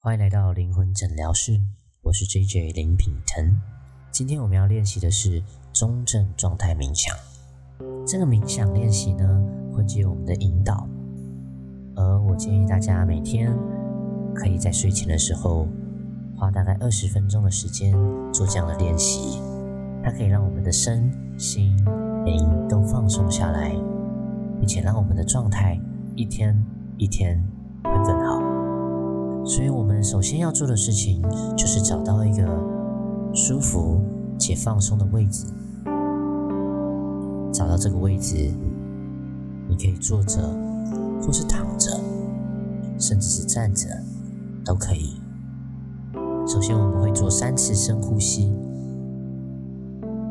欢迎来到灵魂诊疗室，我是 J J 林品腾。今天我们要练习的是中正状态冥想。这个冥想练习呢，会借我们的引导，而我建议大家每天可以在睡前的时候花大概二十分钟的时间做这样的练习。它可以让我们的身心灵都放松下来，并且让我们的状态一天一天会更好。所以，我们首先要做的事情就是找到一个舒服且放松的位置。找到这个位置，你可以坐着，或是躺着，甚至是站着，都可以。首先，我们会做三次深呼吸。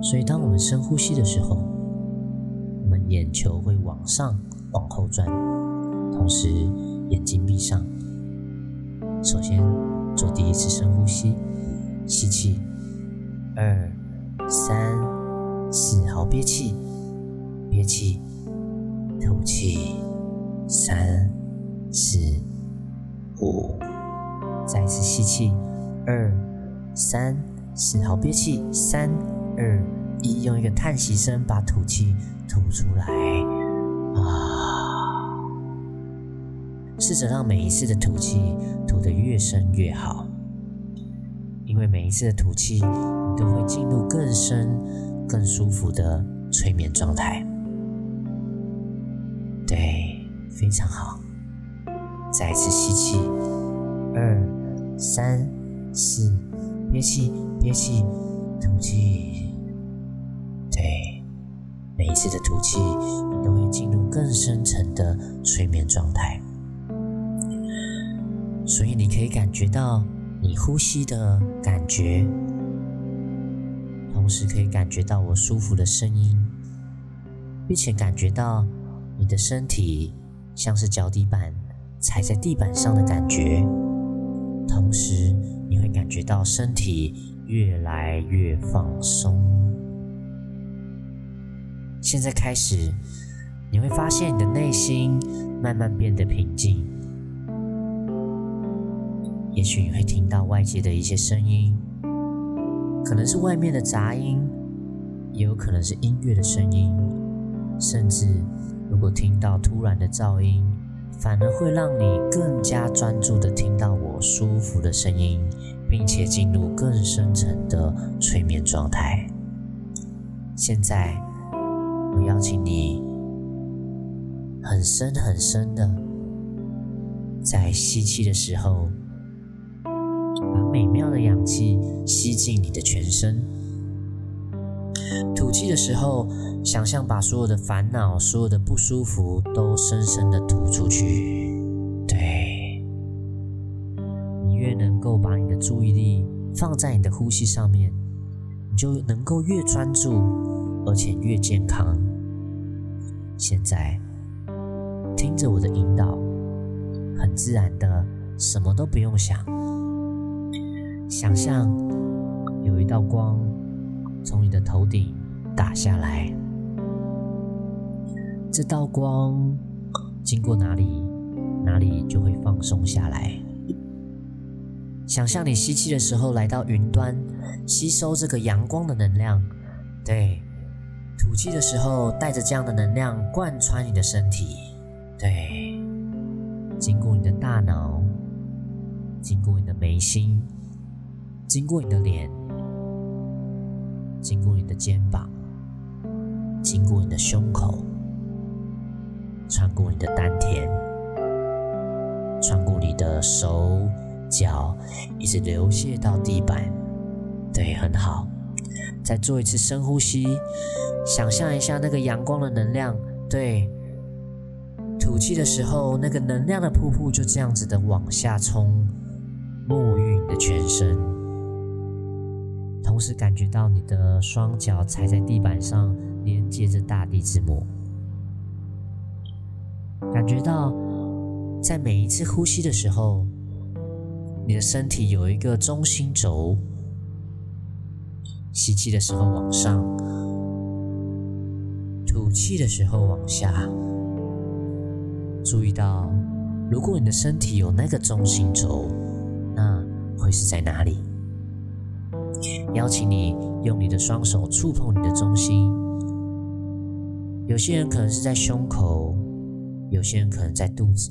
所以，当我们深呼吸的时候，我们眼球会往上、往后转，同时眼睛闭上。首先做第一次深呼吸，吸气，二、三、四，好，憋气，憋气，吐气，三、四、五，再一次吸气，二、三、四，好，憋气，三、二、一，用一个叹息声把吐气吐出来，啊，试着让每一次的吐气吐得越深越好，因为每一次的吐气，你都会进入更深、更舒服的催眠状态。对，非常好。再一次吸气，二、三、四，憋气，憋气，吐气。对，每一次的吐气，你都会进入更深层的催眠状态。所以你可以感觉到你呼吸的感觉，同时可以感觉到我舒服的声音，并且感觉到你的身体像是脚底板踩在地板上的感觉，同时你会感觉到身体越来越放松。现在开始，你会发现你的内心慢慢变得平静。也许你会听到外界的一些声音，可能是外面的杂音，也有可能是音乐的声音，甚至如果听到突然的噪音，反而会让你更加专注的听到我舒服的声音，并且进入更深层的催眠状态。现在，我邀请你很深很深的，在吸气的时候。美妙的氧气吸进你的全身，吐气的时候，想象把所有的烦恼、所有的不舒服都深深的吐出去。对，你越能够把你的注意力放在你的呼吸上面，你就能够越专注，而且越健康。现在，听着我的引导，很自然的，什么都不用想。想象有一道光从你的头顶打下来，这道光经过哪里，哪里就会放松下来。想象你吸气的时候来到云端，吸收这个阳光的能量；对，吐气的时候带着这样的能量贯穿你的身体；对，经过你的大脑，经过你的眉心。经过你的脸，经过你的肩膀，经过你的胸口，穿过你的丹田，穿过你的手脚，一直流泻到地板。对，很好。再做一次深呼吸，想象一下那个阳光的能量。对，吐气的时候，那个能量的瀑布就这样子的往下冲，沐浴你的全身。同时感觉到你的双脚踩在地板上，连接着大地之母。感觉到在每一次呼吸的时候，你的身体有一个中心轴。吸气的时候往上，吐气的时候往下。注意到，如果你的身体有那个中心轴，那会是在哪里？邀请你用你的双手触碰你的中心。有些人可能是在胸口，有些人可能在肚子，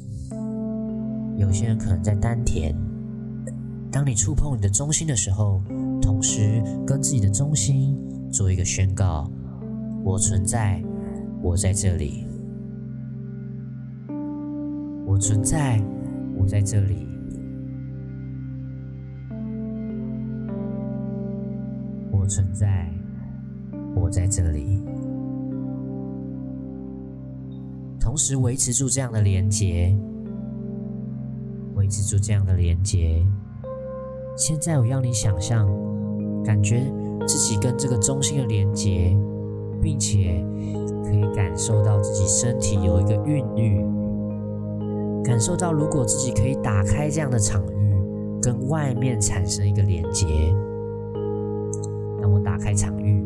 有些人可能在丹田。当你触碰你的中心的时候，同时跟自己的中心做一个宣告：我存在，我在这里。我存在，我在这里。存在，我在这里。同时维持住这样的连接，维持住这样的连接。现在我要你想象，感觉自己跟这个中心的连接，并且可以感受到自己身体有一个韵律。感受到，如果自己可以打开这样的场域，跟外面产生一个连接，打开场域，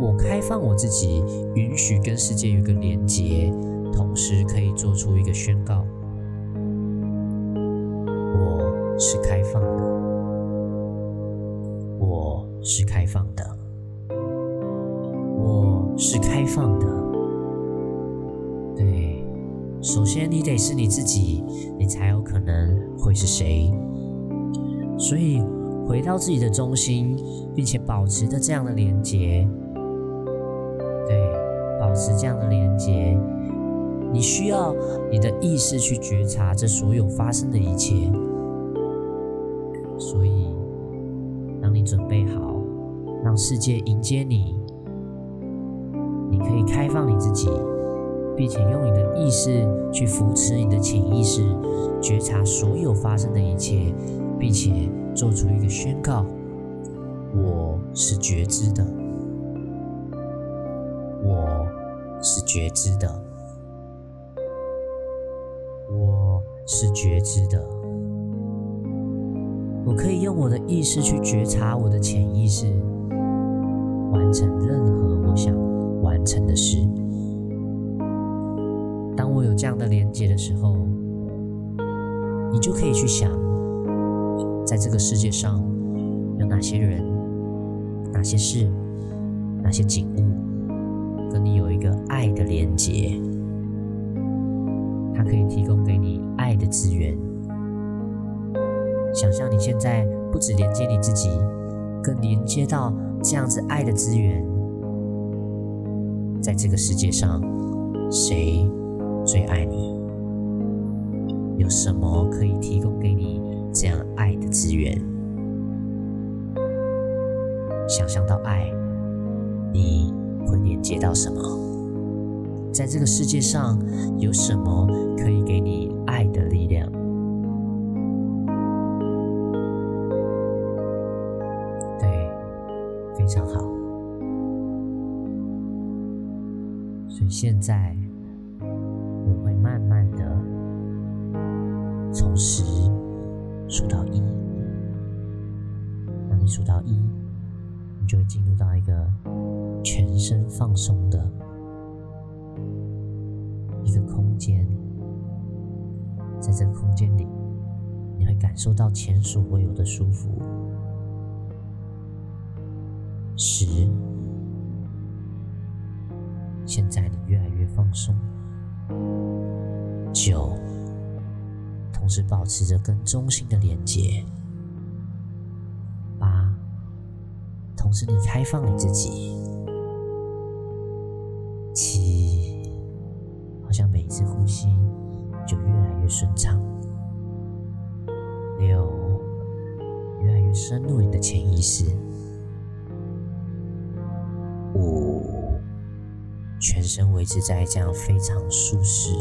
我开放我自己，允许跟世界有个连接，同时可以做出一个宣告：我是开放的，我是开放的，我是开放的。对首先，你得是你自己，你才有可能会是谁。所以，回到自己的中心，并且保持着这样的连接，对，保持这样的连接，你需要你的意识去觉察这所有发生的一切。所以，当你准备好，让世界迎接你，你可以开放你自己。并且用你的意识去扶持你的潜意识，觉察所有发生的一切，并且做出一个宣告：我是觉知的，我是觉知的，我是觉知的。我可以用我的意识去觉察我的潜意识，完成任何我想完成的事。当我有这样的连接的时候，你就可以去想，在这个世界上有哪些人、哪些事、哪些景物，跟你有一个爱的连接，它可以提供给你爱的资源。想象你现在不止连接你自己，更连接到这样子爱的资源，在这个世界上，谁？最爱你，有什么可以提供给你这样爱的资源？想象到爱，你会连接到什么？在这个世界上，有什么可以给你爱的力量？对，非常好。所以现在。就会进入到一个全身放松的一个空间。在这个空间里，你会感受到前所未有的舒服。十，现在你越来越放松。九。同时保持着跟中心的连接。同时你开放你自己。七，好像每一次呼吸就越来越顺畅。六，越来越深入你的潜意识。五，全身维持在这样非常舒适。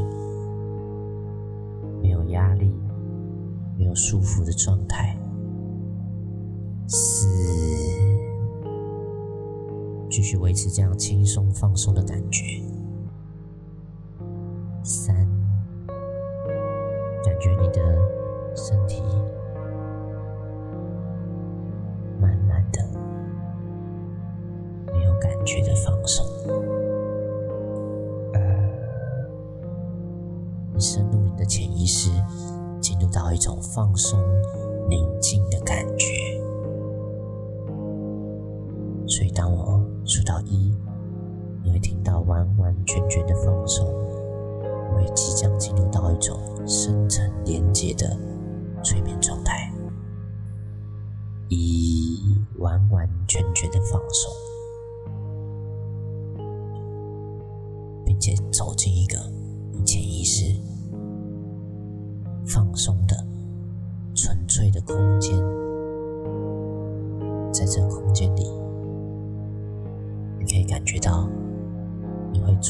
没有压力没有束缚的状态。四，继续维持这样轻松放松的感觉。完完全全的放松，会即将进入到一种深层连接的催眠状态。已完完全全的放松，并且走进一个潜意识放松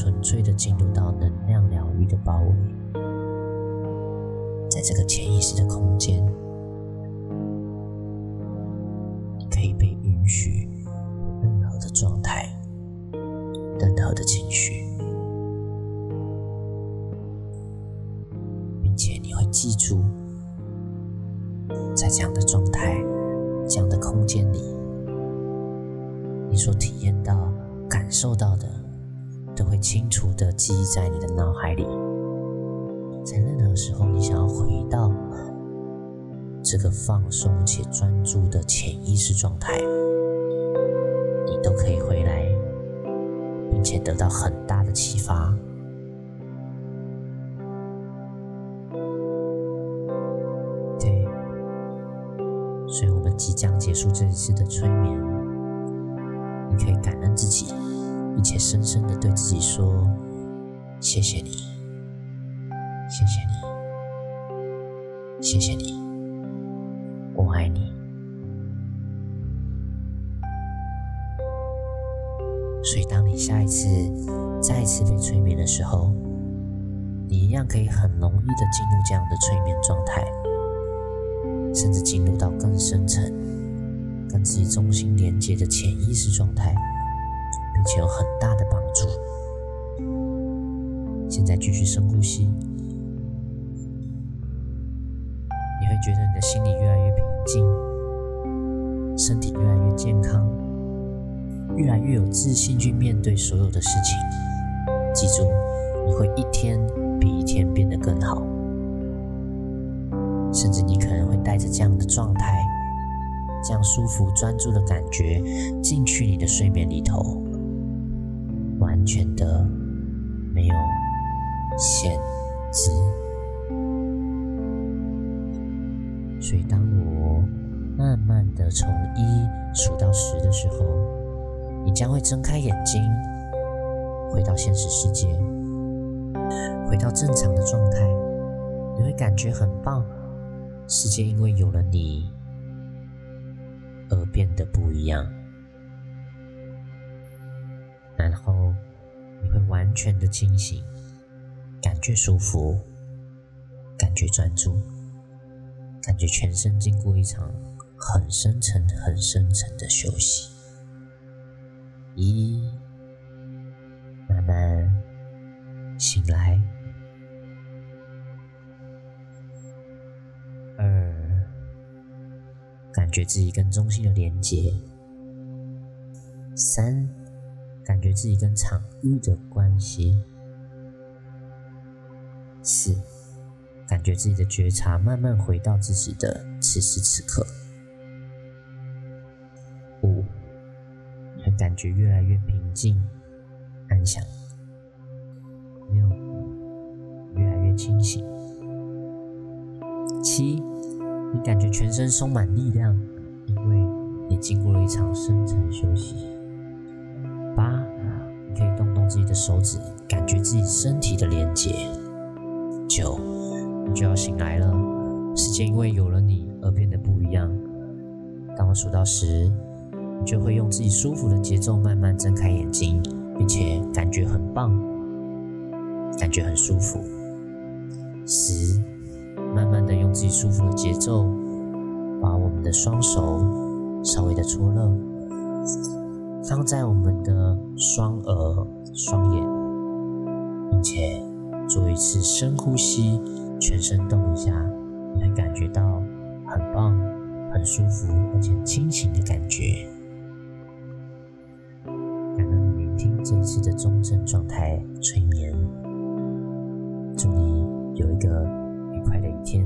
纯粹的进入到能量疗愈的包围，在这个潜意识的空间。可以被允许任何的状态，任何的情绪，并且你会记住，在这样的状态、这样的空间里，你所体验到、感受到的，都会清楚的记忆在你的脑海里。在任何时候，你想要回到。这个放松且专注的潜意识状态，你都可以回来，并且得到很大的启发。对，所以我们即将结束这一次的催眠，你可以感恩自己，并且深深的对自己说：“谢谢你，谢谢你，谢谢你。”我爱你，所以当你下一次再次被催眠的时候，你一样可以很容易的进入这样的催眠状态，甚至进入到更深层、跟自己中心连接的潜意识状态，并且有很大的帮助。现在继续深呼吸，你会觉得你的心里越来越平。静，身体越来越健康，越来越有自信去面对所有的事情。记住，你会一天比一天变得更好，甚至你可能会带着这样的状态，这样舒服专注的感觉进去你的睡眠里头，完全的没有限制。所以当我。慢慢的从一数到十的时候，你将会睁开眼睛，回到现实世界，回到正常的状态。你会感觉很棒，世界因为有了你而变得不一样。然后你会完全的清醒，感觉舒服，感觉专注，感觉全身经过一场。很深沉、很深沉的休息。一，慢慢醒来。二，感觉自己跟中心的连接。三，感觉自己跟场域的关系。四，感觉自己的觉察慢慢回到自己的此时此刻。五，你感觉越来越平静、安详。六，越来越清醒。七，你感觉全身充满力量，因为你经过了一场深层休息。你的手指，感觉自己身体的连接。九，你就要醒来了，世界因为有了你而变得不一样。当我数到十。你就会用自己舒服的节奏慢慢睁开眼睛，并且感觉很棒，感觉很舒服。十，慢慢的用自己舒服的节奏，把我们的双手稍微的搓热，放在我们的双耳、双眼，并且做一次深呼吸，全身动一下，你会感觉到很棒、很舒服而且清醒的感觉。感恩聆听这一次的中正状态催眠，祝你有一个愉快的一天。